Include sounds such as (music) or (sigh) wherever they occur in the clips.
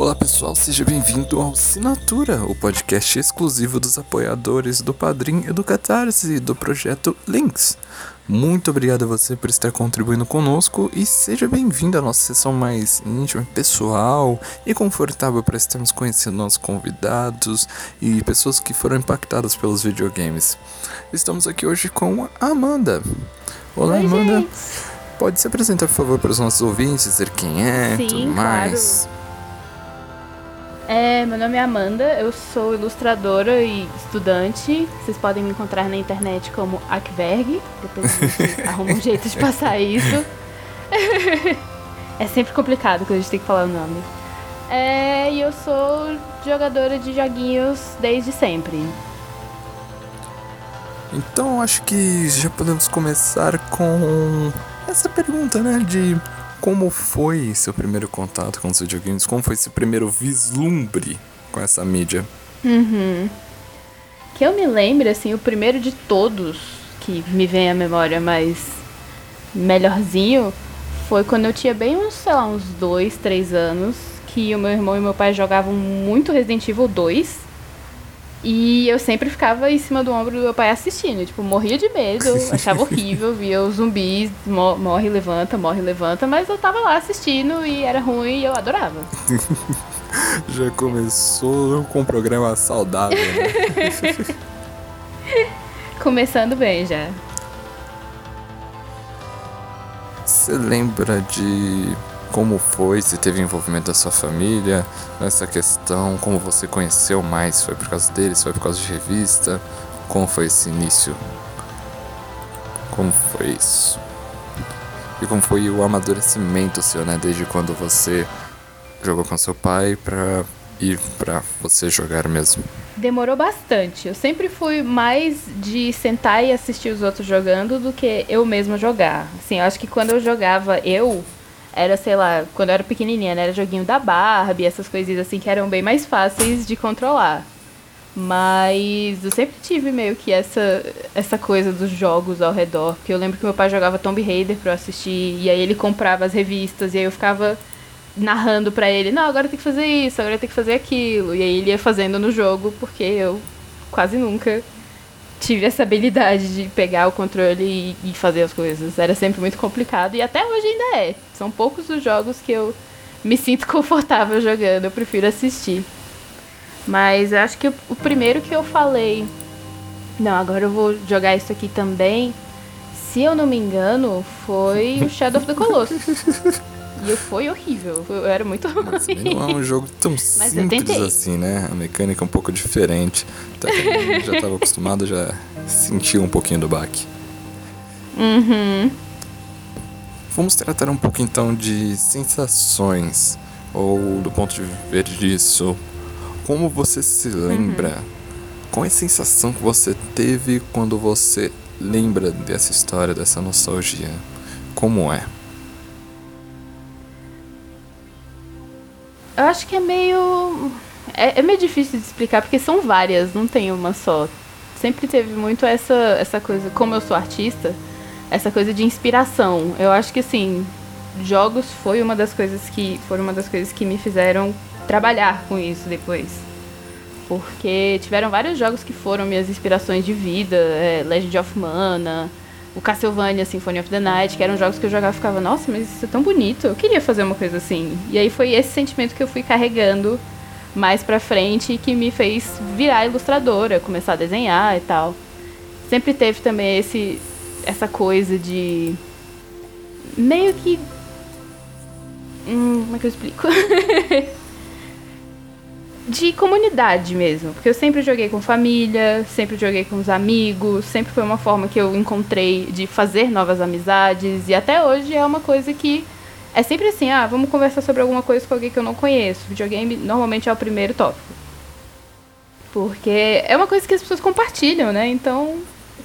Olá pessoal, seja bem-vindo ao Assinatura, o podcast exclusivo dos apoiadores do Padrim e do Catarse do projeto Links. Muito obrigado a você por estar contribuindo conosco e seja bem-vindo à nossa sessão mais íntima, pessoal e confortável para estarmos conhecendo nossos convidados e pessoas que foram impactadas pelos videogames. Estamos aqui hoje com a Amanda. Olá, Oi, Amanda. gente. Pode se apresentar, por favor, para os nossos ouvintes, dizer quem é, Sim, tudo mais. É, meu nome é Amanda, eu sou ilustradora e estudante. Vocês podem me encontrar na internet como Akverg. Depois a gente (laughs) arruma um jeito de passar isso. é sempre complicado quando a gente tem que falar o nome. É, e eu sou jogadora de joguinhos desde sempre. Então acho que já podemos começar com essa pergunta, né? De como foi seu primeiro contato com os videogames? Como foi esse primeiro vislumbre com essa mídia? Uhum. Que eu me lembre, assim, o primeiro de todos que me vem à memória mais melhorzinho foi quando eu tinha bem uns, sei lá, uns dois, três anos, que o meu irmão e meu pai jogavam muito Resident Evil 2. E eu sempre ficava em cima do ombro do meu pai assistindo. Tipo, morria de medo, (laughs) achava horrível, via os zumbis, mo- morre, levanta, morre, levanta, mas eu tava lá assistindo e era ruim e eu adorava. (laughs) Já começou com um programa saudável, né? (laughs) Começando bem já. Você lembra de como foi, se teve envolvimento da sua família nessa questão, como você conheceu mais? Foi por causa deles, foi por causa de revista? Como foi esse início? Como foi isso? E como foi o amadurecimento seu, né? Desde quando você jogou com seu pai pra ir pra você jogar mesmo? Demorou bastante. Eu sempre fui mais de sentar e assistir os outros jogando do que eu mesma jogar. Assim, eu acho que quando eu jogava eu, era, sei lá, quando eu era pequenininha, né? Era joguinho da Barbie, essas coisinhas assim que eram bem mais fáceis de controlar. Mas eu sempre tive meio que essa, essa coisa dos jogos ao redor. Porque eu lembro que meu pai jogava Tomb Raider pra eu assistir, e aí ele comprava as revistas, e aí eu ficava narrando pra ele, não, agora tem que fazer isso, agora tem que fazer aquilo. E aí ele ia fazendo no jogo, porque eu quase nunca tive essa habilidade de pegar o controle e, fazer as coisas. Era sempre muito complicado e até hoje ainda é. São poucos os jogos que eu me sinto (laughs) confortável jogando, eu prefiro assistir. Mas acho que o primeiro que eu falei, não, agora eu vou jogar isso aqui também. Se eu não me engano, foi o Shadow of the Colossus. (laughs) E foi horrível. Eu era muito Mas também não é um jogo tão eu simples assim, né? A mecânica é um pouco diferente. Até que eu já estava acostumado, já sentia um pouquinho do baque. Uhum. Vamos tratar um pouco então de sensações, ou do ponto de ver disso, como você se lembra? Qual é a sensação que você teve quando você lembra dessa história, dessa nostalgia? Como é? Eu acho que é meio. É, é meio difícil de explicar, porque são várias, não tem uma só. Sempre teve muito essa, essa coisa, como eu sou artista, essa coisa de inspiração. Eu acho que assim, jogos foi uma das coisas que. Foram uma das coisas que me fizeram trabalhar com isso depois. Porque tiveram vários jogos que foram minhas inspirações de vida, é, Legend of Mana, o Castlevania Symphony of the Night, que eram jogos que eu jogava e ficava, nossa, mas isso é tão bonito, eu queria fazer uma coisa assim. E aí foi esse sentimento que eu fui carregando mais pra frente e que me fez virar ilustradora, começar a desenhar e tal. Sempre teve também esse essa coisa de meio que hum, como é que eu explico? (laughs) de comunidade mesmo, porque eu sempre joguei com família, sempre joguei com os amigos, sempre foi uma forma que eu encontrei de fazer novas amizades e até hoje é uma coisa que é sempre assim, ah, vamos conversar sobre alguma coisa com alguém que eu não conheço. Videogame normalmente é o primeiro tópico. Porque é uma coisa que as pessoas compartilham, né? Então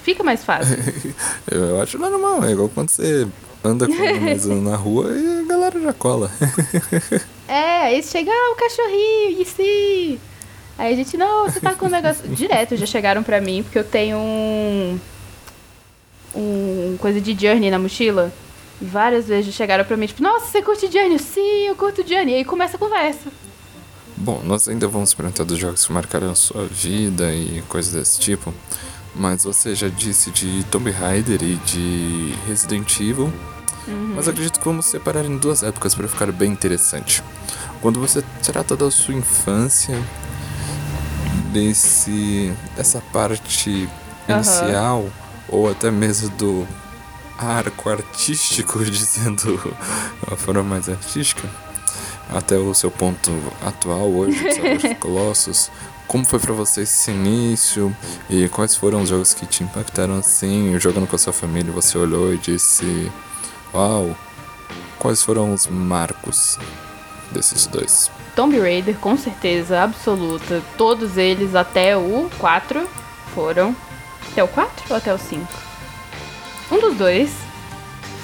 fica mais fácil. (laughs) Eu acho normal, é igual quando você anda com (laughs) a na rua e a galera já cola. (laughs) É, aí chega, ah, o cachorrinho, e se? Aí a gente, não, você tá com um negócio. (laughs) Direto já chegaram pra mim, porque eu tenho um. Um coisa de Journey na mochila. E várias vezes já chegaram pra mim, tipo, nossa, você curte Journey? Sim, eu curto Journey. E aí começa a conversa. Bom, nós ainda vamos perguntar dos jogos que marcaram a sua vida e coisas desse tipo. Mas você já disse de Tomb Raider e de Resident Evil. Uhum. Mas acredito que vamos separar em duas épocas para ficar bem interessante. Quando você trata da sua infância, desse dessa parte inicial uhum. ou até mesmo do arco artístico, (laughs) dizendo uma forma mais artística, até o seu ponto atual hoje, dos (laughs) Colossus. Como foi para você esse início e quais foram os jogos que te impactaram assim, jogando com a sua família, você olhou e disse: "Uau, quais foram os marcos desses dois?" Tomb Raider, com certeza absoluta. Todos eles até o 4 foram. Até o 4 ou até o 5? Um dos dois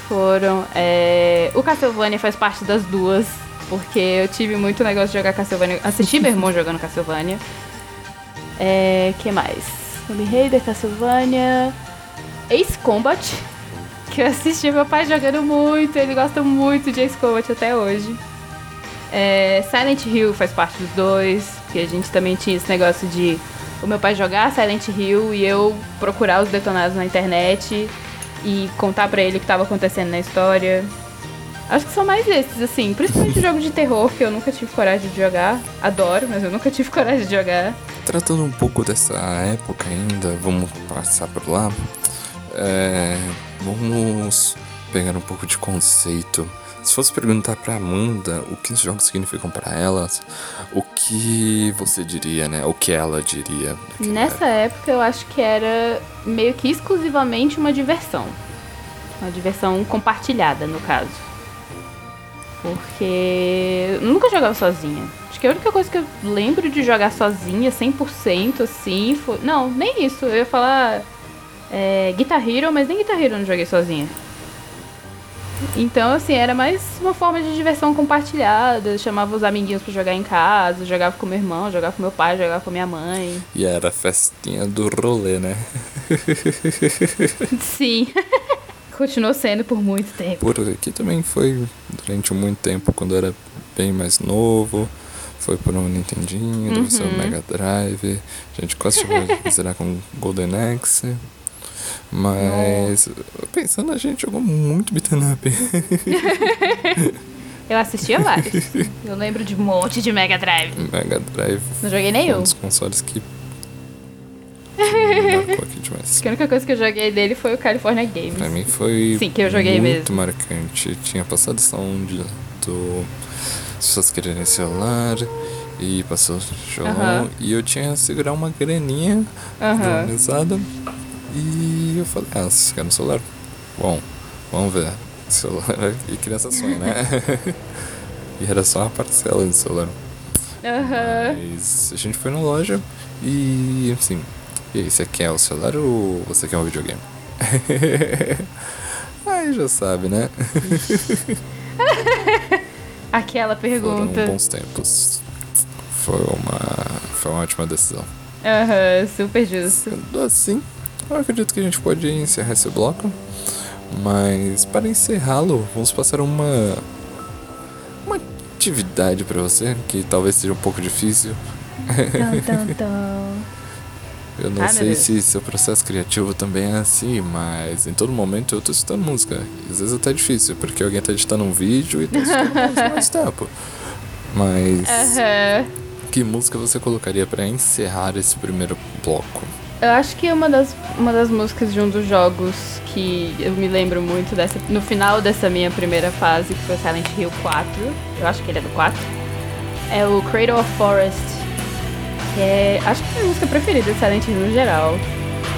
foram. É... O Castlevania faz parte das duas, porque eu tive muito negócio de jogar Castlevania. Assisti meu irmão (laughs) jogando Castlevania. É. que mais? Tomb Raider, Castlevania. Ace Combat, que eu assisti meu pai jogando muito, ele gosta muito de Ace Combat até hoje. É, Silent Hill faz parte dos dois, que a gente também tinha esse negócio de o meu pai jogar Silent Hill e eu procurar os detonados na internet e contar para ele o que estava acontecendo na história. Acho que são mais esses, assim, principalmente (laughs) jogo de terror que eu nunca tive coragem de jogar. Adoro, mas eu nunca tive (laughs) coragem de jogar. Tratando um pouco dessa época ainda, vamos passar por lá. É, vamos pegar um pouco de conceito se fosse perguntar pra Amanda o que os jogos significam para elas, o que você diria, né? O que ela diria? Nessa época eu acho que era meio que exclusivamente uma diversão. Uma diversão compartilhada, no caso. Porque eu nunca jogava sozinha. Acho que a única coisa que eu lembro de jogar sozinha, 100% assim, foi. Não, nem isso. Eu ia falar é, Guitar Hero, mas nem Guitar Hero eu não joguei sozinha. Então, assim, era mais uma forma de diversão compartilhada. Eu chamava os amiguinhos pra jogar em casa, jogava com meu irmão, jogava com meu pai, jogava com minha mãe. E era a festinha do rolê, né? (laughs) Sim. Continuou sendo por muito tempo. Por aqui também foi durante muito tempo, quando era bem mais novo. Foi por um Nintendinho, uhum. depois Mega Drive. A gente quase chegou a (laughs) zerar com Golden Axe. Mas Nossa. pensando, a gente jogou muito beat'em up. (laughs) Eu assistia vários. Eu lembro de um monte de Mega Drive. Mega Drive. Não joguei nenhum. Um dos consoles que. marcou aqui demais. A única coisa que eu joguei dele foi o California Games. Pra mim foi. Sim, que eu joguei muito mesmo. marcante. Tinha passado onde do. As pessoas quererem celular e passou o -huh. E eu tinha que segurar uma graninha uh -huh. E eu falei, ah, vocês querem um celular? Bom, vamos ver. (laughs) Celular e criança sonha, né? (laughs) e era só uma parcela de celular. Uhum. Mas a gente foi na loja e assim, e aí, você quer o celular ou você quer um videogame? (laughs) aí já sabe, né? Aquela pergunta. Foram bons tempos. Foi uma, foi uma ótima decisão. Aham, uhum, super justo. Sendo assim, eu acredito que a gente pode encerrar esse bloco. Mas para encerrá-lo, vamos passar uma uma atividade para você que talvez seja um pouco difícil. (laughs) eu não sei se seu processo criativo também é assim, mas em todo momento eu tô escutando música. E às vezes até é difícil, porque alguém tá editando um vídeo e tá escutando (laughs) mais tempo. Mas que música você colocaria para encerrar esse primeiro bloco? Eu acho que uma das, uma das músicas de um dos jogos que eu me lembro muito dessa, no final dessa minha primeira fase, que foi Silent Hill 4, eu acho que ele é do 4, é o Cradle of Forest, que é, acho que é a música preferida de Silent Hill no geral,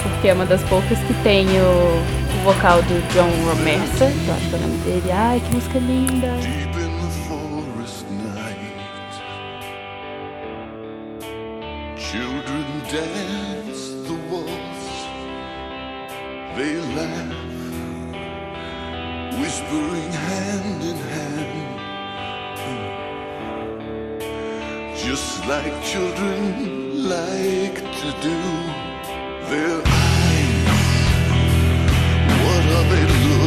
porque é uma das poucas que tem o, o vocal do John Romero, eu acho que é o nome dele. Ai, que música linda! Children dance whispering hand in hand. Just like children like to do. Their eyes, what are they looking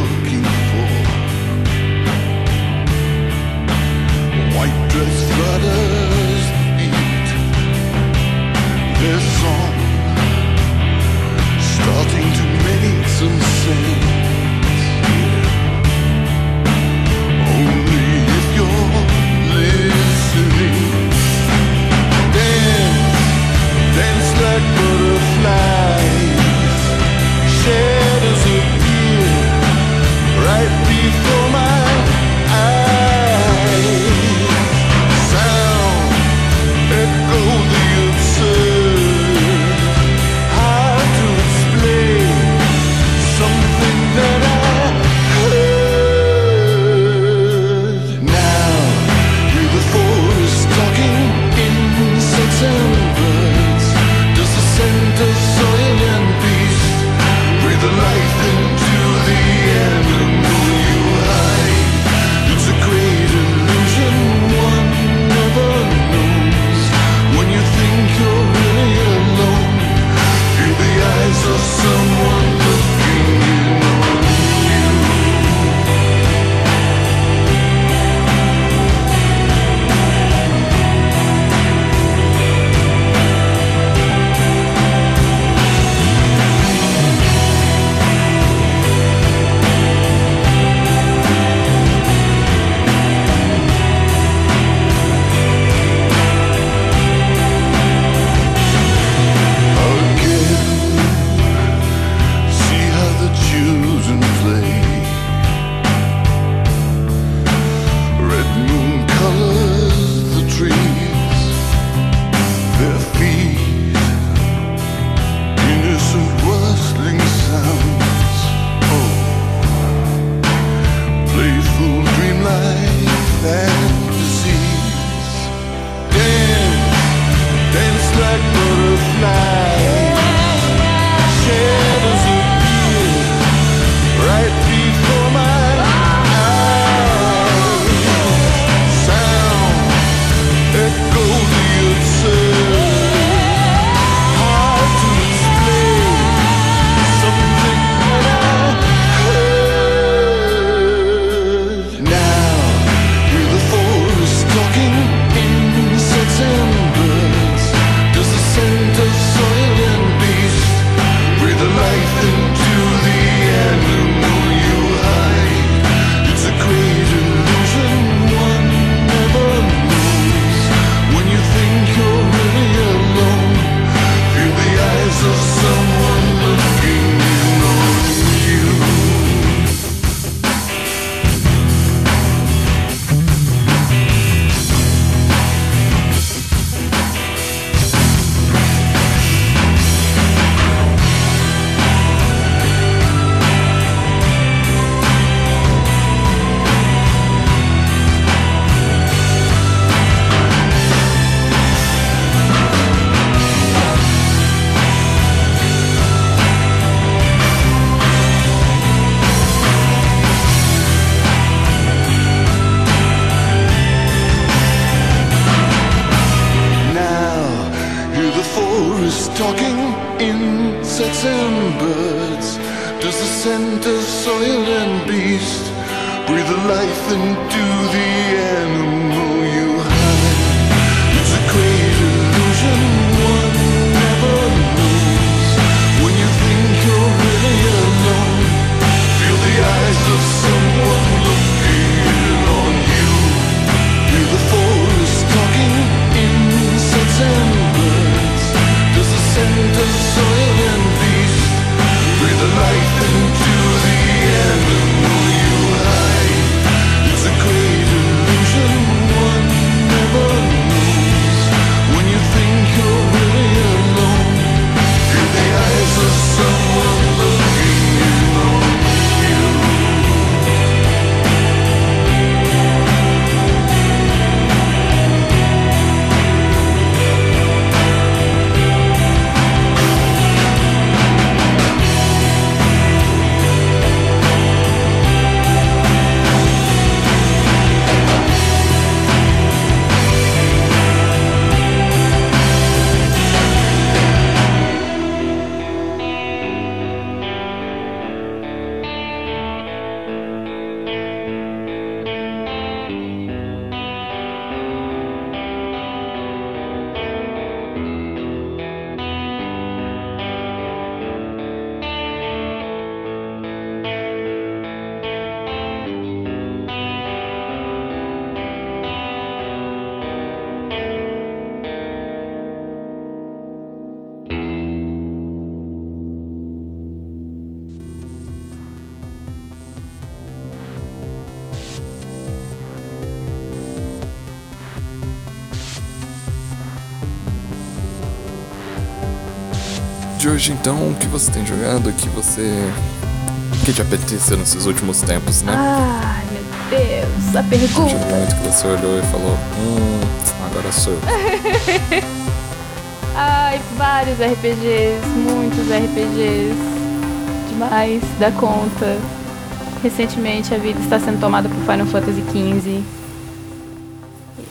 scent of soil and beast. Breathe life into the animal hoje, então, o que você tem jogado? O que você. O que te apeteceu nesses últimos tempos, né? Ai, meu Deus, a Um pergunta. momento que você olhou e falou: Hum, agora sou eu. (laughs) Ai, vários RPGs, muitos RPGs. Demais, da conta. Recentemente a vida está sendo tomada por Final Fantasy XV.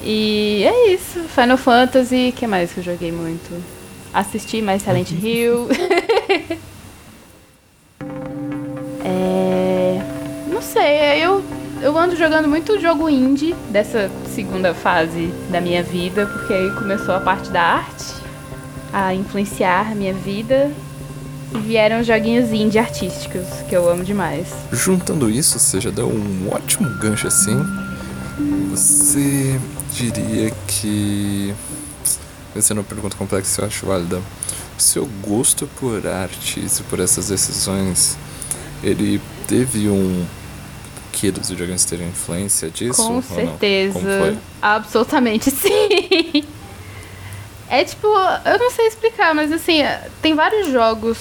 E é isso, Final Fantasy, o que mais que eu joguei muito? Assisti mais Silent Hill. (laughs) é, não sei, eu, eu ando jogando muito jogo indie dessa segunda fase da minha vida, porque aí começou a parte da arte a influenciar a minha vida. E vieram os joguinhos indie artísticos, que eu amo demais. Juntando isso, você já deu um ótimo gancho assim. Você diria que. Essa é uma pergunta complexa eu acho válida. O seu gosto por artes e por essas decisões, ele teve um que dos videogames terem influência disso? Com certeza. Como foi? Absolutamente (laughs) sim. É tipo, eu não sei explicar, mas assim, tem vários jogos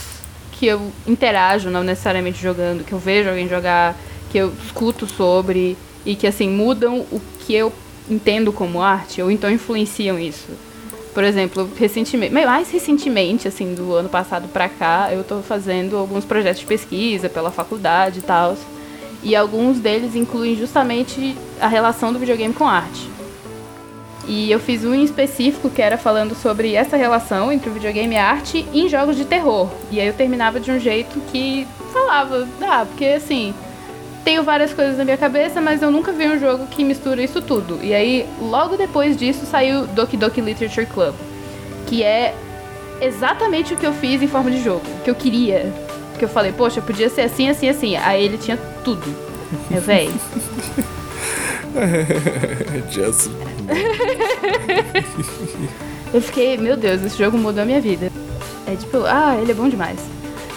que eu interajo, não necessariamente jogando, que eu vejo alguém jogar, que eu escuto sobre e que assim mudam o que eu entendo como arte, ou então influenciam isso. Por exemplo, recentemente, mais recentemente, assim, do ano passado pra cá, eu tô fazendo alguns projetos de pesquisa pela faculdade e tal. E alguns deles incluem justamente a relação do videogame com arte. E eu fiz um em específico que era falando sobre essa relação entre o videogame e a arte em jogos de terror. E aí eu terminava de um jeito que falava, ah, porque assim, tenho várias coisas na minha cabeça, mas eu nunca vi um jogo que mistura isso tudo. E aí, logo depois disso, saiu Doki Doki Literature Club, que é exatamente o que eu fiz em forma de jogo, que eu queria. Que eu falei, poxa, podia ser assim, assim, assim. Aí ele tinha tudo. Meu véi. (laughs) Just (laughs) Eu fiquei, meu Deus, esse jogo mudou a minha vida. É tipo, ah, ele é bom demais.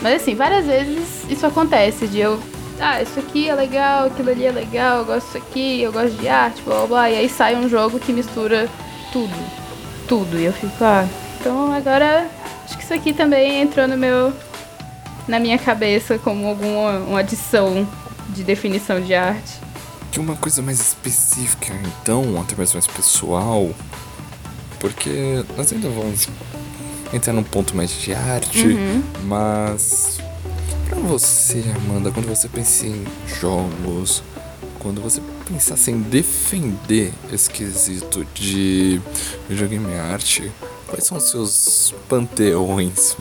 Mas assim, várias vezes isso acontece, de eu, ah, isso aqui é legal, aquilo ali é legal, eu gosto disso aqui, eu gosto de arte, blá blá blá. E aí sai um jogo que mistura tudo. Tudo. E eu fico, ah, então agora acho que isso aqui também entrou no meu. na minha cabeça como alguma uma adição de definição de arte. Que uma coisa mais específica, então, até mais pessoal, porque nós ainda vamos entrar num ponto mais de arte, mas pra você, Amanda, quando você pensa em jogos, quando você pensasse em defender esse quesito de videogame e arte, quais são os seus panteões?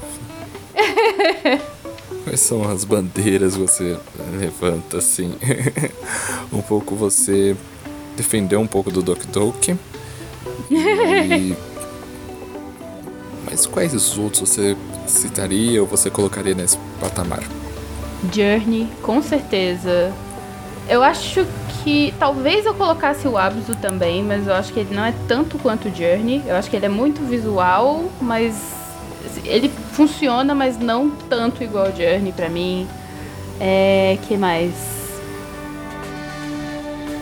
(laughs) Quais são as bandeiras que você levanta assim? (laughs) um pouco você defendeu um pouco do Doki Doki. E... (laughs) Mas quais os outros você citaria ou você colocaria nesse patamar? Journey, com certeza. Eu acho que talvez eu colocasse o Abzu também, mas eu acho que ele não é tanto quanto o Journey. Eu acho que ele é muito visual, mas ele funciona, mas não tanto igual o Journey pra mim. É. que mais?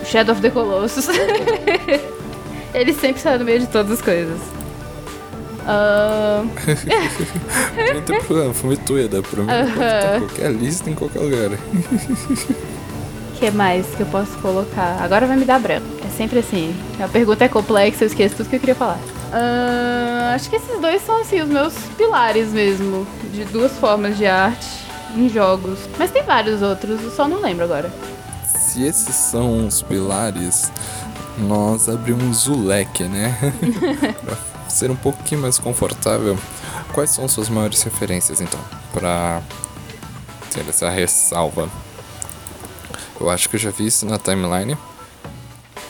Shadow of the Colossus. (laughs) ele sempre está no meio de todas as coisas. Uh... não tem problema, filme dá pra mim. Uh -huh. qualquer lista em qualquer lugar. O (laughs) que mais que eu posso colocar? Agora vai me dar branco. É sempre assim. A pergunta é complexa, eu esqueço tudo que eu queria falar. Uh, acho que esses dois são assim os meus pilares mesmo, de duas formas de arte em jogos. Mas tem vários outros, eu só não lembro agora. Se esses são os pilares, nós abrimos o leque, né? (laughs) pra ser um pouquinho mais confortável. Quais são suas maiores referências então, para ter essa ressalva? Eu acho que eu já vi isso na timeline.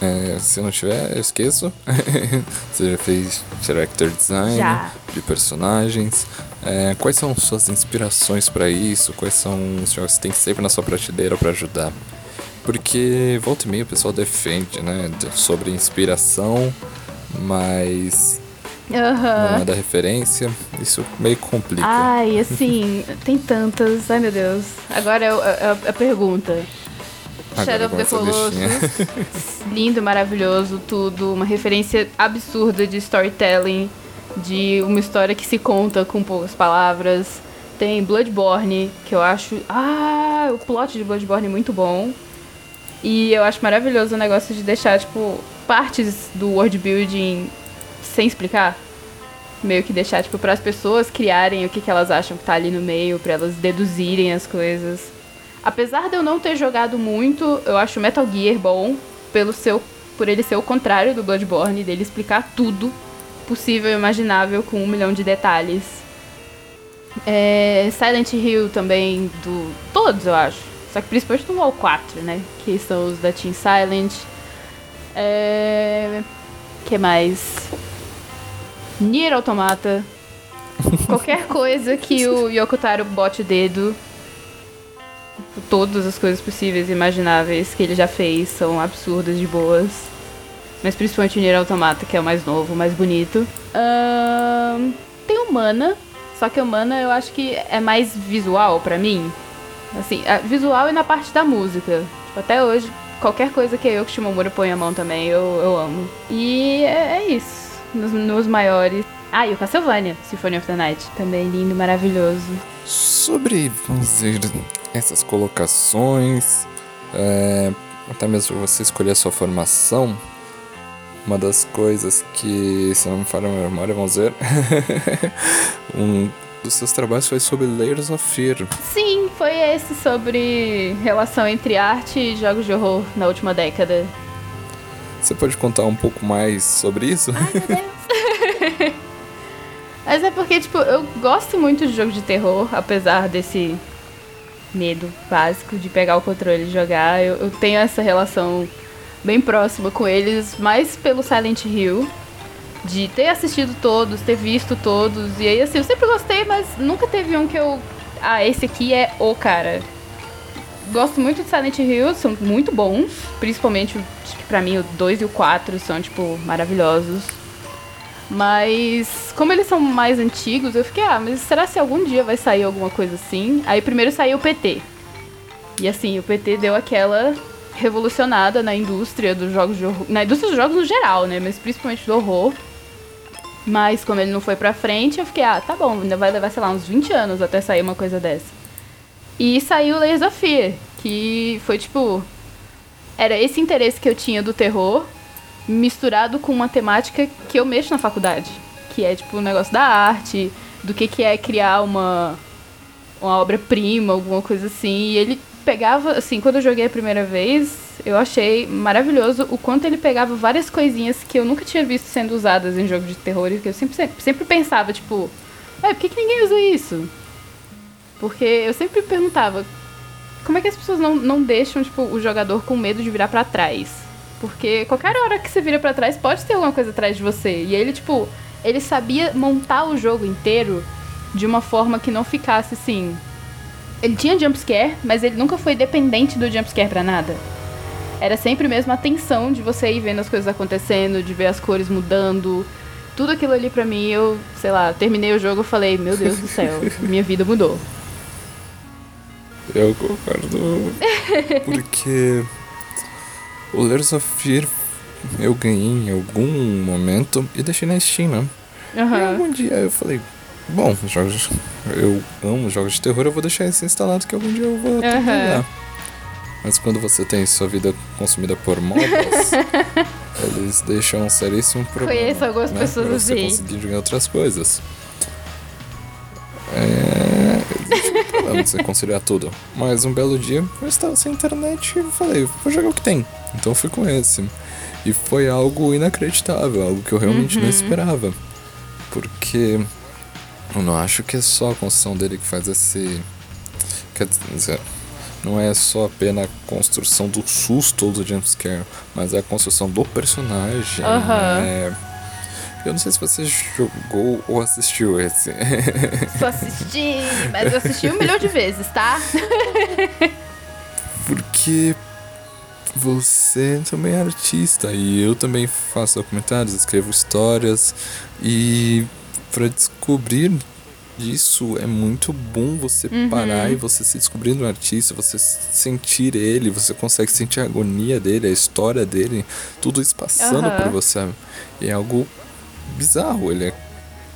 É, se não tiver, eu esqueço. (laughs) Você já fez character design já. de personagens. É, quais são suas inspirações para isso? Quais são os jogos que você tem sempre na sua prateleira para ajudar? Porque volta e meia o pessoal defende, né? Sobre inspiração, mas Uhum. Não é da referência. Isso meio complica. Ai, assim, tem tantas. Ai, meu Deus. Agora é, é, é a pergunta. Shadow of the Colossus. (laughs) lindo, maravilhoso, tudo. Uma referência absurda de storytelling. De uma história que se conta com poucas palavras. Tem Bloodborne, que eu acho. Ah, o plot de Bloodborne é muito bom. E eu acho maravilhoso o negócio de deixar, tipo, partes do world building sem explicar. Meio que deixar, tipo, para as pessoas criarem o que, que elas acham que tá ali no meio, para elas deduzirem as coisas. Apesar de eu não ter jogado muito, eu acho Metal Gear bom pelo seu, por ele ser o contrário do Bloodborne, dele explicar tudo possível e imaginável com um milhão de detalhes. É, Silent Hill também, do todos eu acho. Só que principalmente do Wall 4, né? Que são os da Team Silent. É, que mais? Nier Automata. (laughs) Qualquer coisa que o Yokotaro bote o dedo. Todas as coisas possíveis e imagináveis que ele já fez são absurdas de boas. Mas principalmente o Nier Automata, que é o mais novo, o mais bonito. Um, tem o Mana. Só que o Mana eu acho que é mais visual para mim. Assim, visual e na parte da música. Tipo, até hoje, qualquer coisa que eu que Shimomura põe a mão também, eu, eu amo. E é, é isso nos, nos maiores. Ah, e o Castlevania, Symphony of the Night. Também lindo, maravilhoso. Sobre, vamos dizer, essas colocações, é, até mesmo você escolher a sua formação, uma das coisas que, se não me falha a memória, vamos ver, (laughs) um dos seus trabalhos foi sobre Layers of Fear. Sim, foi esse sobre relação entre arte e jogos de horror na última década. Você pode contar um pouco mais sobre isso? Ai, meu Deus. (laughs) Mas é porque, tipo, eu gosto muito de jogo de terror, apesar desse medo básico de pegar o controle e jogar. Eu, eu tenho essa relação bem próxima com eles, mais pelo Silent Hill. De ter assistido todos, ter visto todos. E aí, assim, eu sempre gostei, mas nunca teve um que eu. Ah, esse aqui é o cara gosto muito de Silent Hill, são muito bons. Principalmente, acho que pra mim, o 2 e o 4 são, tipo, maravilhosos. Mas, como eles são mais antigos, eu fiquei, ah, mas será que algum dia vai sair alguma coisa assim? Aí primeiro saiu o PT. E assim, o PT deu aquela revolucionada na indústria dos jogos de horror. Na indústria dos jogos no geral, né? Mas principalmente do horror. Mas como ele não foi pra frente, eu fiquei, ah, tá bom, ainda vai levar, sei lá, uns 20 anos até sair uma coisa dessa. E saiu Layers of Fear, que foi tipo. Era esse interesse que eu tinha do terror, misturado com uma temática que eu mexo na faculdade. Que é tipo o um negócio da arte, do que, que é criar uma, uma obra-prima, alguma coisa assim. E ele pegava, assim, quando eu joguei a primeira vez, eu achei maravilhoso o quanto ele pegava várias coisinhas que eu nunca tinha visto sendo usadas em jogo de terror e que eu sempre, sempre, sempre pensava, tipo, é, por que, que ninguém usa isso? Porque eu sempre perguntava como é que as pessoas não, não deixam, tipo, o jogador com medo de virar pra trás. Porque qualquer hora que você vira pra trás, pode ter alguma coisa atrás de você. E ele, tipo, ele sabia montar o jogo inteiro de uma forma que não ficasse assim. Ele tinha jumpscare, mas ele nunca foi dependente do jumpscare pra nada. Era sempre mesmo a tensão de você ir vendo as coisas acontecendo, de ver as cores mudando. Tudo aquilo ali pra mim, eu, sei lá, terminei o jogo e falei, meu Deus do céu, (laughs) minha vida mudou. Eu concordo. (laughs) Porque o Layers of Fear eu ganhei em algum momento e deixei na Steam, né? E Aham. algum dia eu falei, bom, jogos, eu amo jogos de terror, eu vou deixar esse instalado que algum dia eu vou jogar. Mas quando você tem sua vida consumida por MOBAs, (laughs) eles deixam um seríssimo problema. Conheço algumas né? pessoas pra você assim. conseguir jogar outras coisas. É. De você conciliar tudo. Mas um belo dia eu estava sem internet e falei, vou jogar o que tem. Então eu fui com esse. E foi algo inacreditável, algo que eu realmente Uhum. não esperava. Porque eu não acho que é só a construção dele que faz esse. Quer dizer, não é só apenas a construção do susto ou do jumpscare, mas é a construção do personagem. Aham. é- Eu não sei se você jogou ou assistiu esse. (laughs) Só assisti, mas eu assisti um milhão de vezes, tá? (laughs) Porque você também é artista e eu também faço documentários, escrevo histórias e para descobrir isso é muito bom você parar e você se descobrir no artista, você sentir ele, você consegue sentir a agonia dele, a história dele, tudo isso passando Aham. por você. É algo bizarro, ele é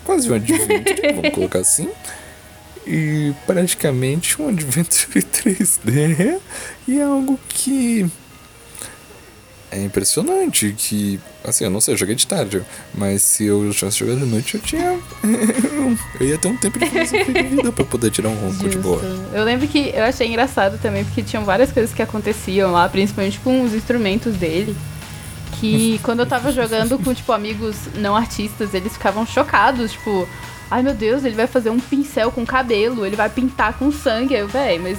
quase um adventure, (laughs) vamos colocar assim. E praticamente um adventure (laughs) 3D e é algo que é impressionante que assim, eu não sei, eu joguei de tarde, mas se eu já jogar de noite eu tinha (laughs) eu ia ter um tempo de vida pra poder tirar um ronco de boa. Eu lembro que eu achei engraçado também, porque tinham várias coisas que aconteciam lá, principalmente com os instrumentos dele. Que quando eu tava jogando com, tipo, amigos não artistas, eles ficavam chocados, tipo, ai meu Deus, ele vai fazer um pincel com cabelo, ele vai pintar com sangue. Eu, véi, mas.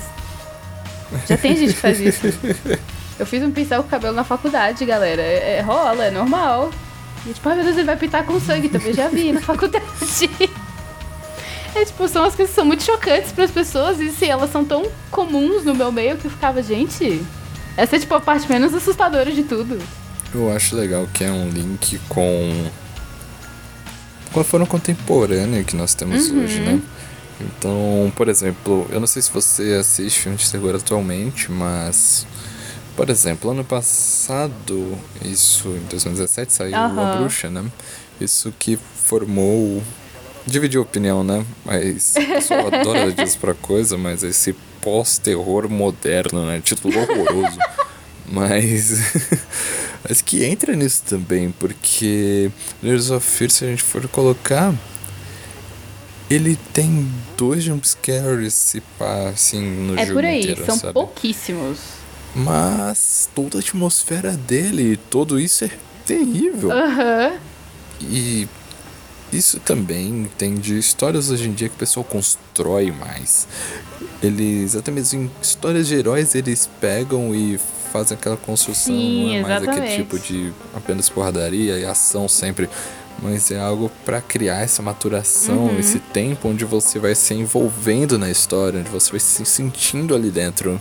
Já tem gente que faz isso. Eu fiz um pincel com cabelo na faculdade, galera. É, é- rola, é normal. E tipo, ai meu Deus, ele vai pintar com sangue. Também já vi na (laughs) faculdade. É tipo, são as coisas que são muito chocantes pras pessoas e assim, elas são tão comuns no meu meio que eu ficava, gente. Essa é tipo a parte menos assustadora de tudo. Eu acho legal que é um link com com a forma contemporânea que nós temos hoje, né? Então, por exemplo, eu não sei se você assiste filme de terror atualmente, mas por exemplo, ano passado, isso em 2017 saiu A Aham. Bruxa, né? Isso que formou dividiu opinião, né? Mas o pessoal (laughs) adora disso pra coisa, mas esse pós-terror moderno, né? Título horroroso. (laughs) Mas. Mas que entra nisso também, porque Layers of Fear, se a gente for colocar, ele tem dois jumpscares, se pá, assim, no é jogo por aí, inteiro, são sabe? pouquíssimos. Mas toda a atmosfera dele, tudo isso é terrível. Aham. E isso também tem de histórias hoje em dia que o pessoal constrói mais. Eles, até mesmo em histórias de heróis, eles pegam e fazem aquela construção. Sim, não é mais aquele exatamente. tipo de apenas porradaria e ação sempre. Mas é algo pra criar essa maturação, Uhum. esse tempo onde você vai se envolvendo na história, onde você vai se sentindo ali dentro.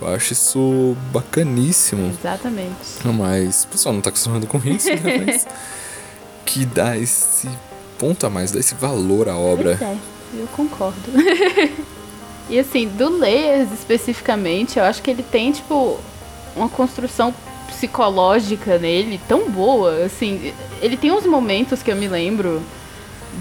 Eu acho isso bacaníssimo. Exatamente. Mas o pessoal não tá acostumado com isso, né? (laughs) Mas que dá esse ponto a mais, dá esse valor à obra. Pois é, eu concordo. (laughs) e assim, do Layers especificamente, eu acho que ele tem, tipo, uma construção psicológica nele tão boa. Assim, ele tem uns momentos que eu me lembro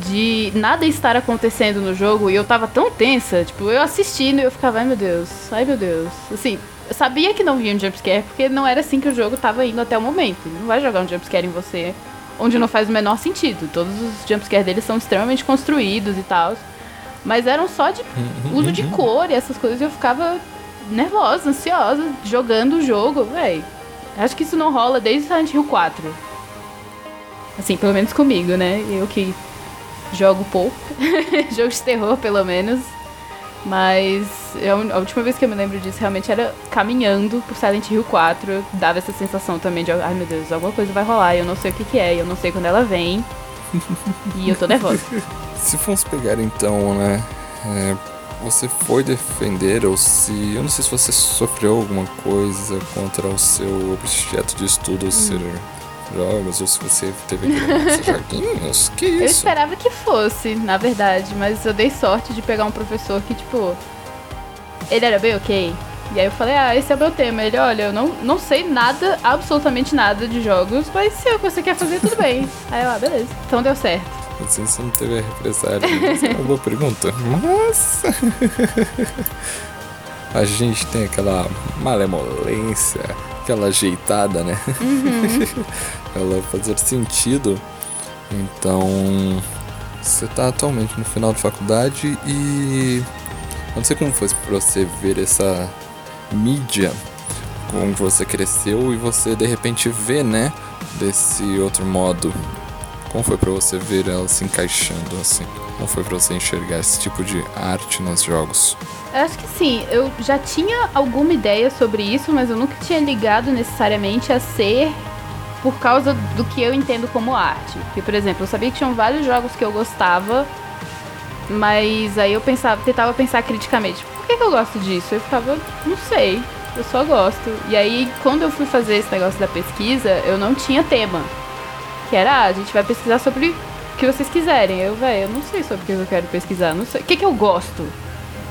de nada estar acontecendo no jogo e eu tava tão tensa, tipo, eu assistindo e eu ficava, ai meu Deus, ai meu Deus. Assim, eu sabia que não vinha um jumpscare, porque não era assim que o jogo tava indo até o momento. Ele não vai jogar um jumpscare em você onde não faz o menor sentido. Todos os jumpscares deles são extremamente construídos e tal. Mas eram só de uso de cor e essas coisas e eu ficava nervosa, ansiosa, jogando o jogo, véi. Acho que isso não rola desde Silent Hill 4. Assim, pelo menos comigo, né? Eu que jogo pouco. (laughs) Jogo de terror, pelo menos. Mas eu- a última vez que eu me lembro disso realmente era caminhando por Silent Hill 4. Eu dava essa sensação também de, ai meu Deus, alguma coisa vai rolar, eu não sei o que, que é, eu não sei quando ela vem. (laughs) e eu tô nervosa. Se formos pegar então, né? é, você foi defender ou se. Eu não sei se você sofreu alguma coisa contra o seu objeto de estudo ser jogos, ou se você teve que. (laughs) Que Eu isso? esperava que fosse, na verdade, mas eu dei sorte de pegar um professor que, tipo, ele era bem ok. E aí eu falei, ah, esse é o meu tema. Ele, olha, eu não, não sei nada, absolutamente nada de jogos, mas se é o que você quer fazer, tudo bem. (laughs) Aí eu, ah, beleza. Então deu certo. Assim você não teve a represália. é uma boa pergunta. Mas. (laughs) a gente tem aquela malemolência, aquela ajeitada, né? (laughs) Ela fazer sentido. Então. Você tá atualmente no final de faculdade e. Não sei como foi pra você ver essa mídia como você cresceu e você de repente vê, né? Desse outro modo. Como foi pra você ver ela se encaixando assim? Como foi pra você enxergar esse tipo de arte nos jogos? Eu acho que sim, eu já tinha alguma ideia sobre isso, mas eu nunca tinha ligado necessariamente a ser por causa do que eu entendo como arte. Porque, por exemplo, eu sabia que tinham vários jogos que eu gostava, mas aí eu pensava, tentava pensar criticamente, por que, que eu gosto disso? Eu ficava, não sei, eu só gosto. E aí, quando eu fui fazer esse negócio da pesquisa, eu não tinha tema. Que era, ah, a gente vai pesquisar sobre o que vocês quiserem. Eu, velho, eu não sei sobre o que eu quero pesquisar, não sei. O que, que eu gosto?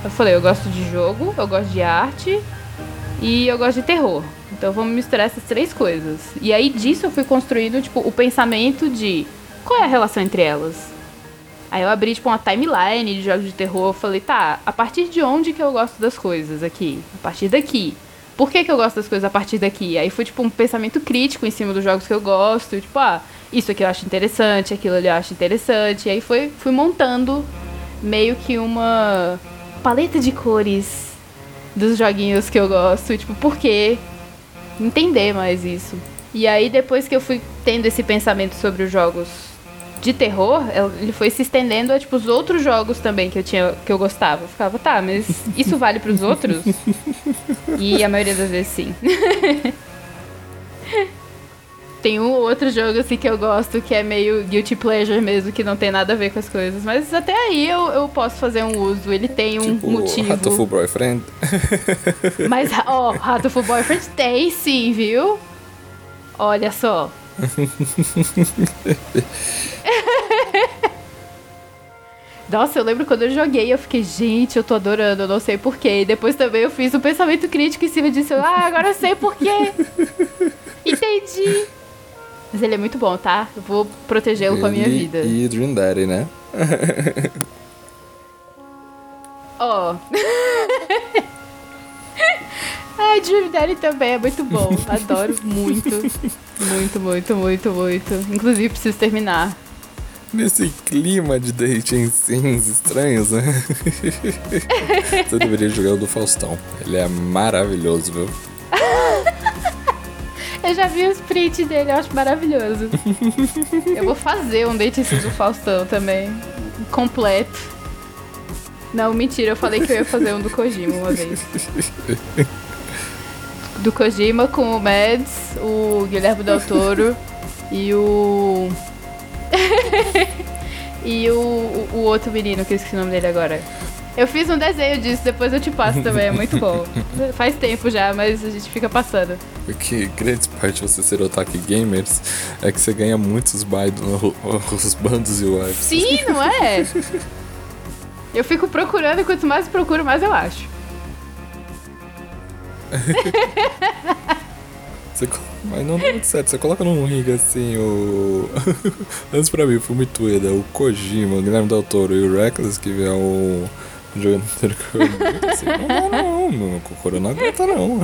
Eu falei, eu gosto de jogo, eu gosto de arte e eu gosto de terror. Então vamos misturar essas três coisas. E aí disso eu fui construindo, tipo, o pensamento de qual é a relação entre elas. Aí eu abri, tipo, uma timeline de jogos de terror. Eu falei, tá, a partir de onde que eu gosto das coisas aqui? A partir daqui. Por que, que eu gosto das coisas a partir daqui? Aí foi, tipo, um pensamento crítico em cima dos jogos que eu gosto. Tipo, ah, isso aqui eu acho interessante, aquilo ali eu acho interessante. E aí foi, fui montando meio que uma paleta de cores dos joguinhos que eu gosto. Tipo, por quê? Entender mais isso. E aí, depois que eu fui tendo esse pensamento sobre os jogos de terror, ele foi se estendendo a, tipo, os outros jogos também que eu tinha, que eu gostava. Eu ficava, tá, mas isso vale pros outros? (laughs) E a maioria das vezes sim. (laughs) Tem um ou outro jogo assim que eu gosto que é meio guilty pleasure mesmo, que não tem nada a ver com as coisas. Mas até aí eu, eu posso fazer um uso. Ele tem um tipo, motivo. Hatoful Boyfriend. (laughs) Mas, ó, Rato for Boyfriend tem sim, viu? Olha só. (laughs) Nossa, eu lembro quando eu joguei, eu fiquei, gente, eu tô adorando, eu não sei porquê. E depois também eu fiz um pensamento crítico em cima disso. Ah, agora eu sei porquê. (laughs) Entendi. Mas ele é muito bom, tá? Eu vou protegê-lo com a minha vida. E Dream Daddy, né? (laughs) Ó. (laughs) Ai, Dream Daddy também é muito bom. (laughs) Adoro muito. Muito, muito, muito, muito. Inclusive, preciso terminar. Nesse clima de dating sims estranhos, né? Você deveria jogar o do Faustão. Ele é maravilhoso, viu? Eu já vi os prints dele, eu acho maravilhoso. (laughs) eu vou fazer um date sim do Faustão também. Completo. Não, mentira, eu falei que eu ia fazer um do Kojima uma vez. Do Kojima com o Mads, o Guilherme Del Toro e o. (laughs) e o, o, o outro menino, que eu esqueci o nome dele agora. Eu fiz um desenho disso, depois eu te passo também, é muito bom. (laughs) Faz tempo já, mas a gente fica passando. Porque grande parte de você ser otaku gamers é que você ganha muitos buy (laughs) os bandos e wives. Sim, não é? Eu fico procurando e quanto mais eu procuro, mais eu acho. (laughs) Você mas não dá muito certo. Você coloca num ringue assim o. Antes pra mim, o Fumitueda, o Kojima, o Guilherme Del Toro e o Reckless, que é o. Jogando (laughs) assim, Não não, Kokoro não aguenta não.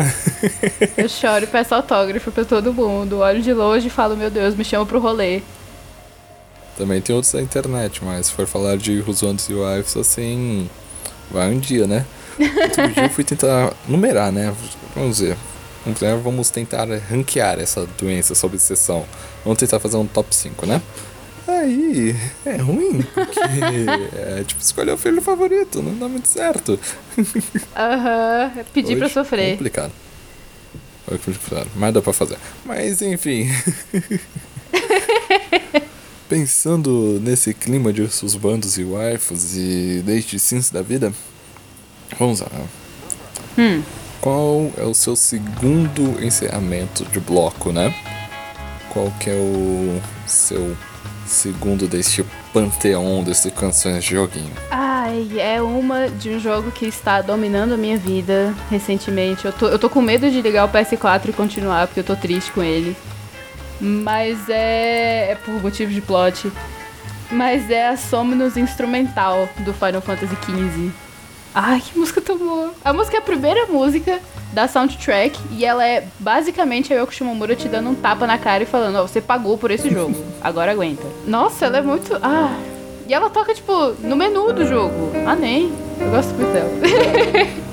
Eu choro e peço autógrafo pra todo mundo. Olho de longe e falo, meu Deus, me chama pro rolê. Também tem outros da internet, mas se for falar de Wants You Wives, assim. Vai um dia, né? Outro dia eu fui tentar numerar, né? Vamos ver. Vamos ver, Vamos tentar ranquear essa doença, essa obsessão. Vamos tentar fazer um top 5, né? Aí é ruim, porque é tipo escolher o filho favorito, não dá muito certo. Aham, pedir pra Hoje, sofrer. Complicado. Foi complicado, mas dá pra fazer. Mas enfim. (laughs) Pensando nesse clima de seus bandos e waifus e desde sims da vida, vamos lá. Hum. Qual é o seu segundo encerramento de bloco, né? Qual que é o seu segundo deste panteão desse canções de joguinho? Ai, é uma de um jogo que está dominando a minha vida recentemente. Eu tô, eu tô com medo de ligar o PS4 e continuar, porque eu tô triste com ele. Mas é, é por motivo de plot. Mas é a Somnus instrumental do Final Fantasy XV. Ai, que música tão boa. A música é a primeira música da soundtrack e ela é basicamente a Yoko Shimomura te dando um tapa na cara e falando, ó, você pagou por esse jogo, (laughs) agora aguenta. Nossa, ela é muito... Ah... E ela toca, tipo, no menu do jogo. Ah, nem. Eu gosto muito dela. (laughs)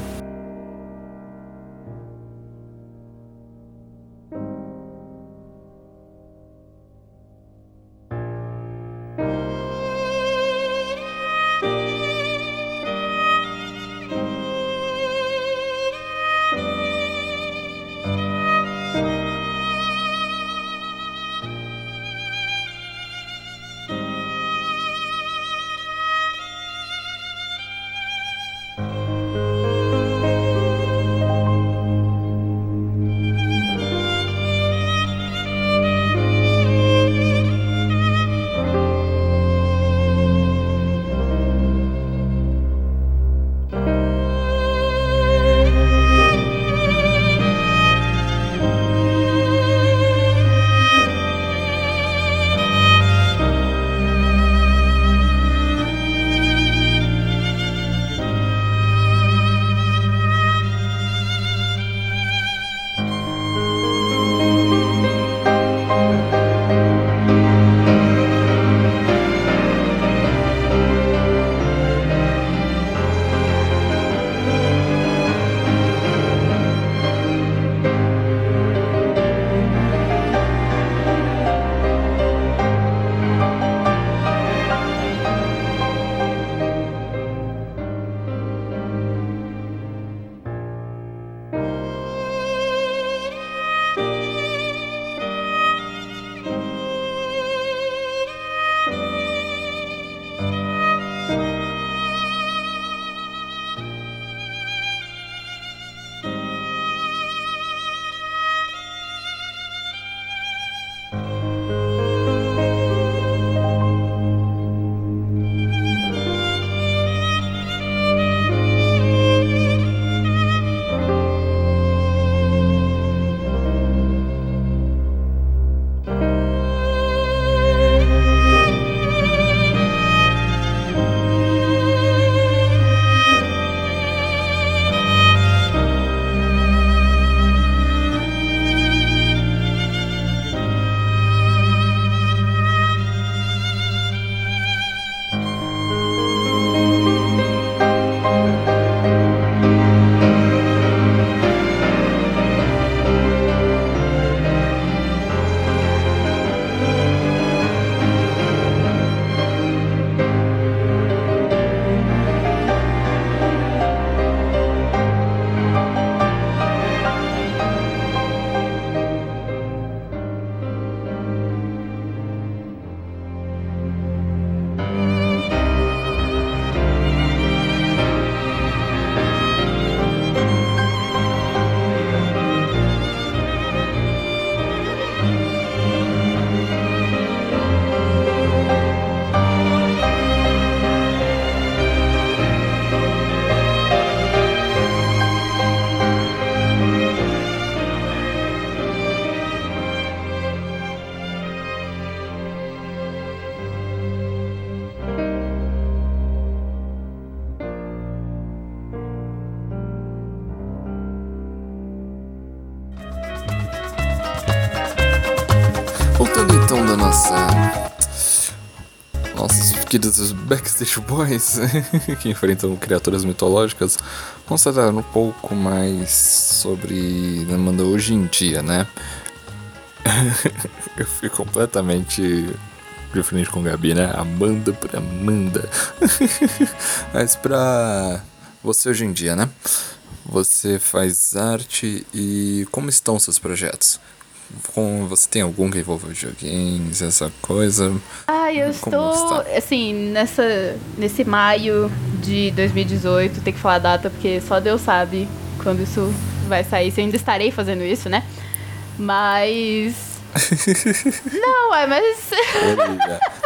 Backstage Boys (laughs) que enfrentam criaturas mitológicas, vamos falar um pouco mais sobre demanda hoje em dia, né? (laughs) Eu fui completamente de frente com Gabi, né? Amanda por Amanda. (laughs) Mas pra você hoje em dia, né? Você faz arte e como estão seus projetos? Com, você tem algum que envolva videogames, essa coisa? Ah, eu Como estou, está? assim, nessa, nesse maio de 2018, tem que falar a data porque só Deus sabe quando isso vai sair, se eu ainda estarei fazendo isso, né? Mas. (laughs) Não, é, mas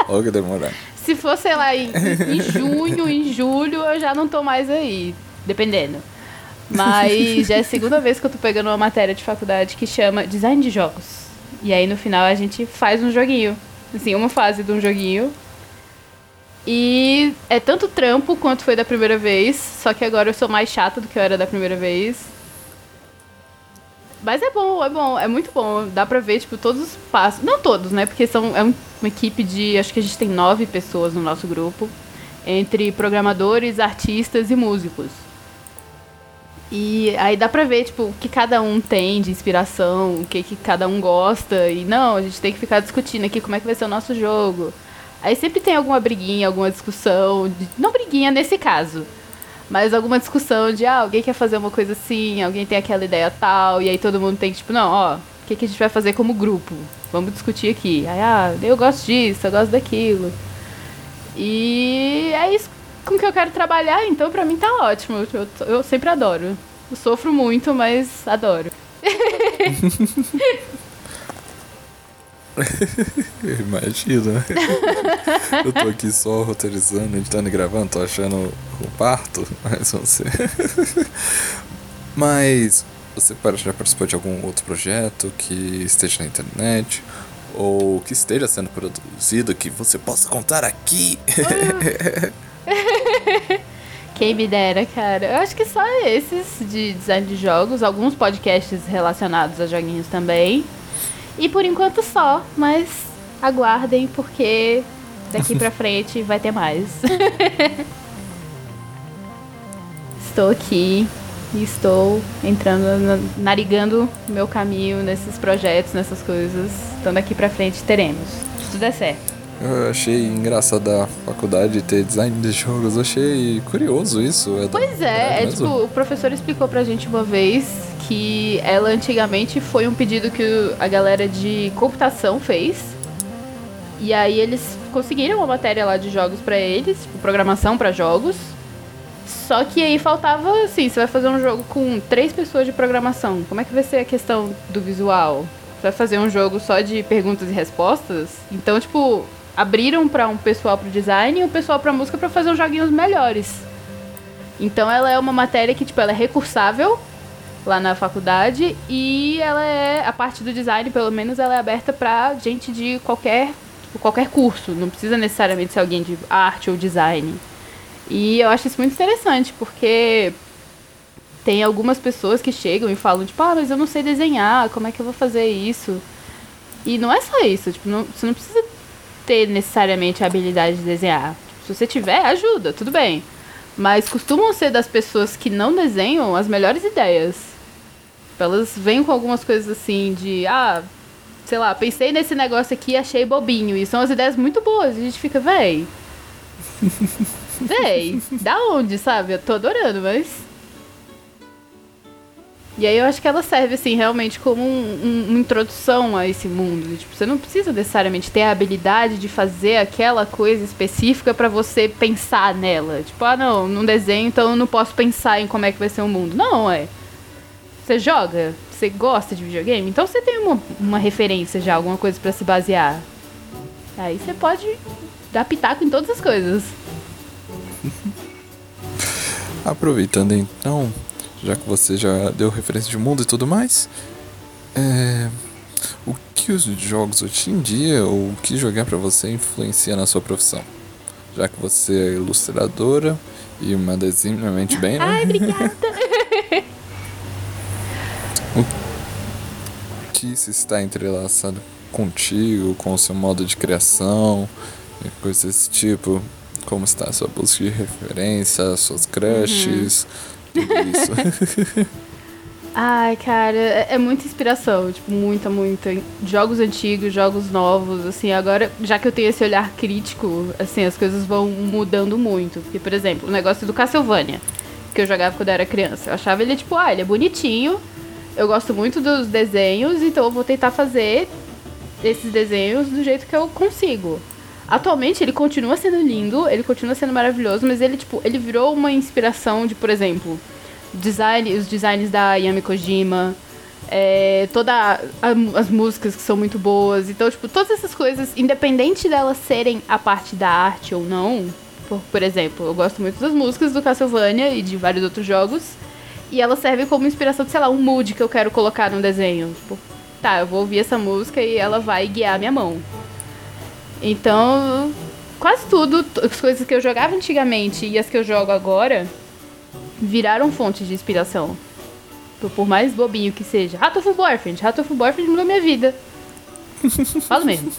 Olha, que demorar. se for, sei lá, em, em junho, em julho, eu já não tô mais aí, dependendo. Mas já é a segunda vez que eu tô pegando uma matéria de faculdade que chama Design de Jogos. E aí no final a gente faz um joguinho. Assim, uma fase de um joguinho. E é tanto trampo quanto foi da primeira vez, só que agora eu sou mais chata do que eu era da primeira vez. Mas é bom, é bom, é muito bom. Dá pra ver, tipo, todos os passos. Não todos, né? Porque são, é um- uma equipe de. Acho que a gente tem nove pessoas no nosso grupo. Entre programadores, artistas e músicos. E aí dá pra ver, tipo, o que cada um tem de inspiração, o que, que cada um gosta. E não, a gente tem que ficar discutindo aqui como é que vai ser o nosso jogo. Aí sempre tem alguma briguinha, alguma discussão. de- não briguinha nesse caso. Mas alguma discussão de, ah, alguém quer fazer uma coisa assim, alguém tem aquela ideia tal, e aí todo mundo tem que, tipo, não, ó, o que, que a gente vai fazer como grupo? Vamos discutir aqui. Aí, ah, eu gosto disso, eu gosto daquilo. E é isso com que eu quero trabalhar, então pra mim tá ótimo. Eu, eu, sempre adoro. Eu sofro muito, mas adoro. (laughs) Eu imagino. Eu tô aqui só roteirizando, editando e gravando, tô achando o parto, mas você. Mas você já participou de algum outro projeto que esteja na internet? Ou que esteja sendo produzido que você possa contar aqui? (laughs) (laughs) Quem me dera, cara. Eu acho que só esses de design de jogos, alguns podcasts relacionados a joguinhos também. E por enquanto só, mas aguardem porque daqui pra (laughs) frente vai ter mais. (laughs) estou aqui e estou entrando, na- narigando meu caminho nesses projetos, nessas coisas. Então daqui pra frente teremos. Se tudo der certo. Eu achei engraçado a faculdade ter design de jogos, eu achei curioso isso. É Pois é, é mesmo? tipo, o professor explicou pra gente uma vez que ela antigamente foi um pedido que a galera de computação fez. E aí eles conseguiram uma matéria lá de jogos pra eles, tipo, programação pra jogos. Só que aí faltava, assim, você vai fazer um jogo com três pessoas de programação. Como é que vai ser a questão do visual? Você vai fazer um jogo só de perguntas e respostas? Então, tipo, abriram pra um pessoal pro design e um pessoal pra música pra fazer uns joguinhos melhores. Então ela é uma matéria que, tipo, ela é recursável lá na faculdade e ela é, a parte do design, pelo menos, ela é aberta pra gente de qualquer, tipo, qualquer curso. Não precisa necessariamente ser alguém de arte ou design. E eu acho isso muito interessante, porque tem algumas pessoas que chegam e falam, tipo, ah, mas eu não sei desenhar, como é que eu vou fazer isso? E não é só isso, tipo, não- você não precisa ter necessariamente a habilidade de desenhar. Se você tiver, ajuda, tudo bem. Mas costumam ser das pessoas que não desenham as melhores ideias. Elas vêm com algumas coisas assim de, ah, sei lá, pensei nesse negócio aqui e achei bobinho. E são as ideias muito boas. A gente fica, véi. (laughs) véi, da onde, sabe? Eu tô adorando, mas. E aí eu acho que ela serve, assim, realmente como um- um- uma introdução a esse mundo. Tipo, você não precisa necessariamente ter a habilidade de fazer aquela coisa específica pra você pensar nela. Tipo, ah, não, num desenho, então eu não posso pensar em como é que vai ser o mundo. Não, é. Você joga? Você gosta de videogame? Então você tem uma, uma referência já, alguma coisa pra se basear. Aí você pode dar pitaco em todas as coisas. (laughs) Aproveitando então, já que você já deu referência de mundo e tudo mais, é, o que os jogos hoje em dia, ou o que jogar pra você influencia na sua profissão? Já que você é ilustradora e uma eximamente bem, né? Ai, obrigada. (laughs) (laughs) que se está entrelaçado contigo, com o seu modo de criação, coisas desse tipo. Como está a sua busca de referência, suas crushes, tudo isso. (laughs) Ai, cara, é, é muita inspiração, tipo, muita, muita. Jogos antigos, jogos novos, assim, agora, já que eu tenho esse olhar crítico, assim, as coisas vão mudando muito. Porque, por exemplo, o negócio do Castlevania, que eu jogava quando eu era criança. Eu achava ele, tipo, ah, ele é bonitinho, eu gosto muito dos desenhos, então eu vou tentar fazer esses desenhos do jeito que eu consigo. Atualmente ele continua sendo lindo, ele continua sendo maravilhoso, mas ele, tipo, ele virou uma inspiração de, por exemplo, design, os designs da Yami Kojima, é, toda a- as músicas que são muito boas. Então, tipo, todas essas coisas, independente delas serem a parte da arte ou não, por, por exemplo, eu gosto muito das músicas do Castlevania e de vários outros jogos, e elas servem como inspiração de, sei lá, um mood que eu quero colocar no desenho. Tipo, tá, eu vou ouvir essa música e ela vai guiar minha mão. Então, quase tudo, as coisas que eu jogava antigamente e as que eu jogo agora, viraram fonte de inspiração. Por- Por mais bobinho que seja. Rato of Boyfriend. Rato of Boyfriend mudou minha vida. (laughs) Falo mesmo.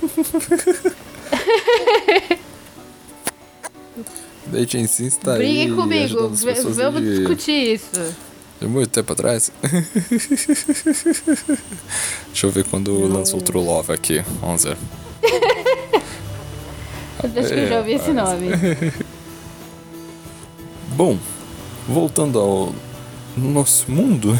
Date em si está Tá aí Brigue comigo. Vamos de, discutir isso. de muito tempo atrás. (laughs) Deixa eu ver quando lançou o True Love aqui. Vamos (laughs) ver. Eu acho que eu já ouvi esse nome. (laughs) Bom, voltando ao nosso mundo,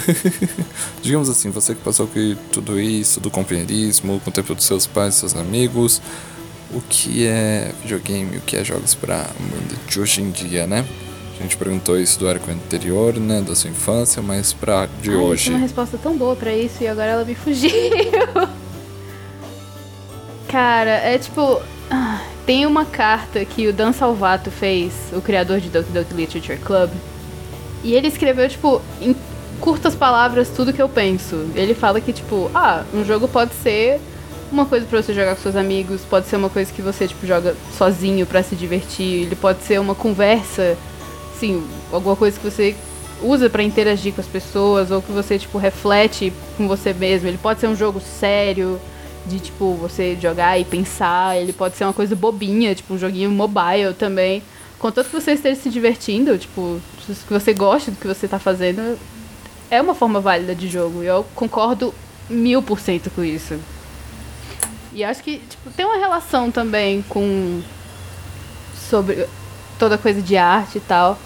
(laughs) digamos assim, você que passou por tudo isso, do companheirismo, com o tempo dos seus pais, seus amigos, o que é videogame, o que é jogos para mundo de hoje em dia, né? A gente perguntou isso do arco anterior, né, da sua infância, mas pra de Ai, eu hoje. tinha uma resposta tão boa pra isso e agora ela me fugiu. (laughs) Cara, é tipo. ah, Tem uma carta que o Dan Salvato fez, o criador de Doki Doki Literature Club. E ele escreveu, tipo, em curtas palavras, tudo que eu penso. Ele fala que, tipo, ah, um jogo pode ser uma coisa pra você jogar com seus amigos, pode ser uma coisa que você, tipo, joga sozinho pra se divertir, ele pode ser uma conversa, assim, alguma coisa que você usa pra interagir com as pessoas, ou que você, tipo, reflete com você mesmo. Ele pode ser um jogo sério, de, tipo, você jogar e pensar, ele pode ser uma coisa bobinha, tipo, um joguinho mobile também. Contanto que você esteja se divertindo, tipo, que você goste do que você tá fazendo, é uma forma válida de jogo. E eu concordo mil por cento com isso. E acho que, tipo, tem uma relação também com. sobre toda coisa de arte e tal.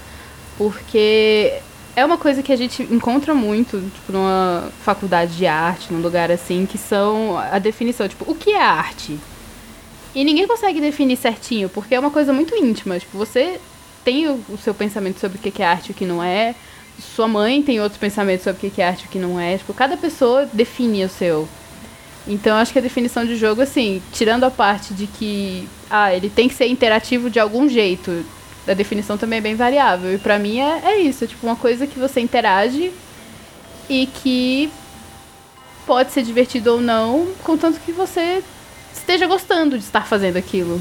Porque é uma coisa que a gente encontra muito, tipo, numa faculdade de arte, num lugar assim, que são a definição, tipo, o que é arte? E ninguém consegue definir certinho, porque é uma coisa muito íntima. Tipo, você tem o, o seu pensamento sobre o que é arte e o que não é. Sua mãe tem outros pensamentos sobre o que é arte e o que não é. Tipo, cada pessoa define o seu. Então, acho que a definição de jogo, assim, tirando a parte de que, ah, ele tem que ser interativo de algum jeito, a definição também é bem variável. E pra mim é, é isso, é tipo uma coisa que você interage e que pode ser divertido ou não, contanto que você esteja gostando de estar fazendo aquilo.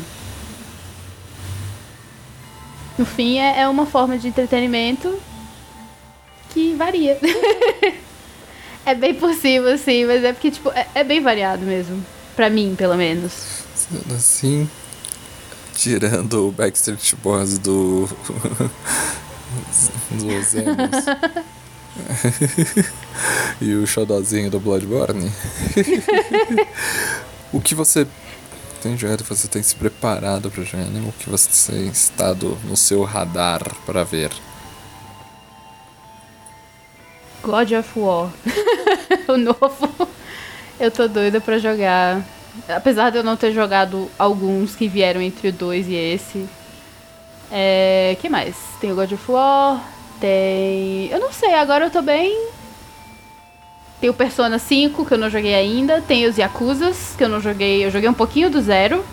No fim, é, é uma forma de entretenimento que varia. (laughs) é bem possível, assim, mas é porque, tipo, é, é bem variado mesmo. Pra mim, pelo menos. Assim, tirando o Backstreet Boys do. (laughs) dos (laughs) emos. e o xodozinho do Bloodborne. (laughs) o que você tem jogado, você tem se preparado pra jogar, né? O que você tem estado no seu radar pra ver? God of War. o novo. Eu tô doida pra jogar. Apesar de eu não ter jogado alguns que vieram entre o 2 e esse. É. que mais? Tem o God of War. Tem. Eu não sei, agora eu tô bem. Tem o Persona 5, que eu não joguei ainda. Tem os Yakuzas, que eu não joguei. Eu joguei um pouquinho do zero.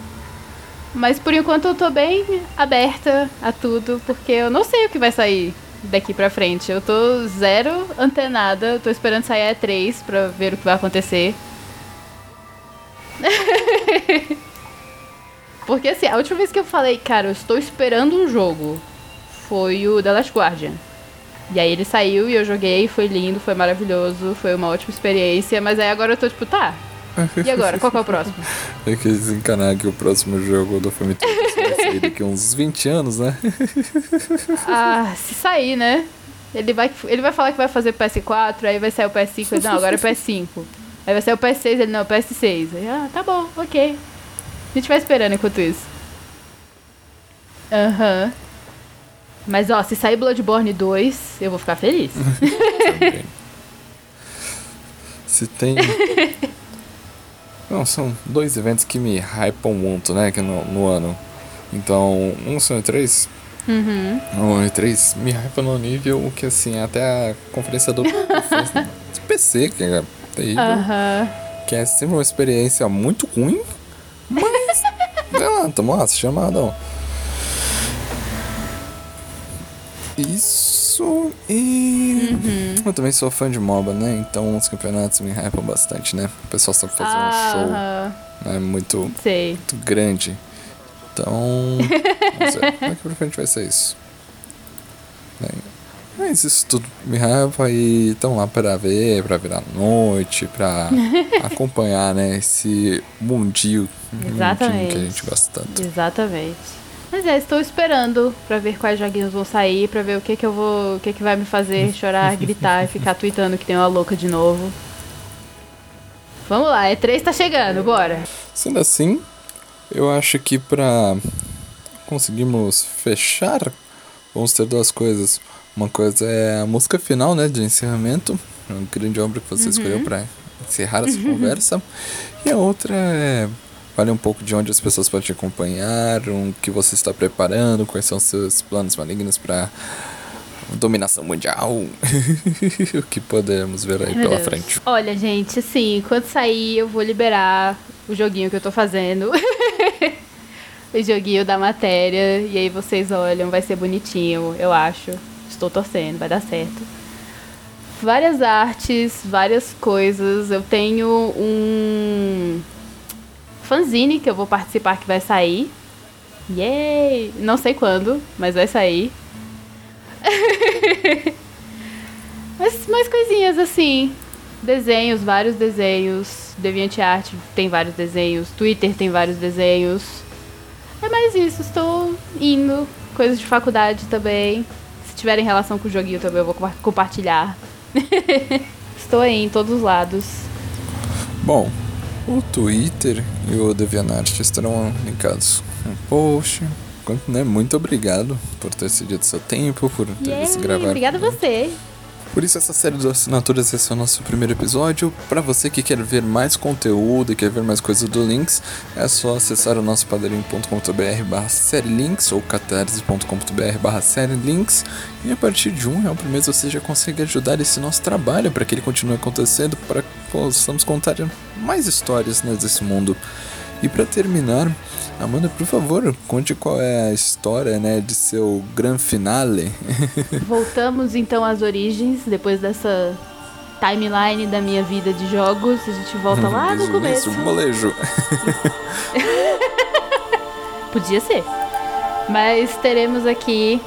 Mas por enquanto eu tô bem aberta a tudo, porque eu não sei o que vai sair daqui pra frente. Eu tô zero antenada, tô esperando sair a E3 pra ver o que vai acontecer. (laughs) porque assim, a última vez que eu falei, cara, eu estou esperando um jogo, foi o The Last Guardian. E aí ele saiu e eu joguei, foi lindo, foi maravilhoso, foi uma ótima experiência, mas aí agora eu tô tipo, tá. E agora, qual que é o próximo? Tem (laughs) que desencanar que o próximo jogo do filme vai sair daqui uns 20 anos, né? (laughs) Ah, se sair, né? Ele vai, ele vai falar que vai fazer PS4, aí vai sair o PS5, ele, não, agora é PS5. Aí vai sair o PS6, ele, não, PS6. Aí, ah, tá bom, ok. A gente vai esperando enquanto isso. Aham. Mas, ó, se sair Bloodborne 2, eu vou ficar feliz. (laughs) Se tem. Não, são dois eventos que me hypam muito, né? Que no, no ano. Então, um são E3. Uhum. O E3 me hypa no nível que, assim, até a conferência do (laughs) do PC, que é terrível. Aham. Que é sempre uma experiência muito ruim. Mas. (laughs) sei lá, tamo lá, chamado. Isso e. Eu também sou fã de MOBA, né? Então os campeonatos me hypam bastante, né? O pessoal sabe fazer um show né? muito, Sei. muito grande. Então. Não sei. Daqui pra frente vai ser isso. Né? Mas isso tudo me hypa e estão lá pra ver, pra virar noite, pra (laughs) acompanhar, né? Esse mundinho, mundinho que a gente gosta tanto. Exatamente. Mas é, estou esperando pra ver quais joguinhos vão sair, pra ver o que que eu vou, o que que vai me fazer (laughs) chorar, gritar e ficar tweetando que tem uma louca de novo. Vamos lá, E3 tá chegando, bora. Sendo assim, eu acho que pra conseguirmos fechar, vamos ter duas coisas. Uma coisa é a música final, né, de encerramento, uma grande obra que você escolheu pra encerrar essa conversa. E a outra é Fale um pouco de onde as pessoas podem te acompanhar, o que você está preparando, quais são os seus planos malignos para dominação mundial. (laughs) o que podemos ver aí Meu pela Deus. frente. Olha, gente, assim, quando sair eu vou liberar o joguinho que eu tô fazendo. (laughs) o joguinho da matéria. E aí vocês olham, vai ser bonitinho, eu acho. Estou torcendo, vai dar certo. Várias artes, várias coisas. Eu tenho um fanzine que eu vou participar que vai sair. Yay! Não sei quando, mas vai sair. (laughs) Mas mais coisinhas assim. Desenhos, vários desenhos. DeviantArt tem vários desenhos. Twitter tem vários desenhos. É mais isso, estou indo. Coisas de faculdade também. Se tiverem relação com o joguinho também eu vou compa- compartilhar. (laughs) estou aí em todos os lados. Bom, o Twitter e o DeviantArt estarão linkados no post. Né, muito obrigado por ter cedido seu tempo, por ter visto gravar. obrigada a você. Por isso essa série de assinaturas esse é o nosso primeiro episódio. Para você que quer ver mais conteúdo e quer ver mais coisas do Links, é só acessar o nosso padrim.com.br barra série links ou catarse.com.br barra série links e a partir de um real por mês você já consegue ajudar esse nosso trabalho para que ele continue acontecendo, para que possamos contar mais histórias né, desse mundo. E para terminar, Amanda, por favor, conte qual é a história né, de seu gran finale. (laughs) Voltamos então às origens, depois dessa timeline da minha vida de jogos. A gente volta lá no começo. início, molejo. (laughs) Podia ser. Mas teremos aqui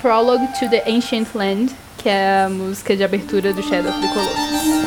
Prologue to the Ancient Land, que é a música de abertura do Shadow of the Colossus.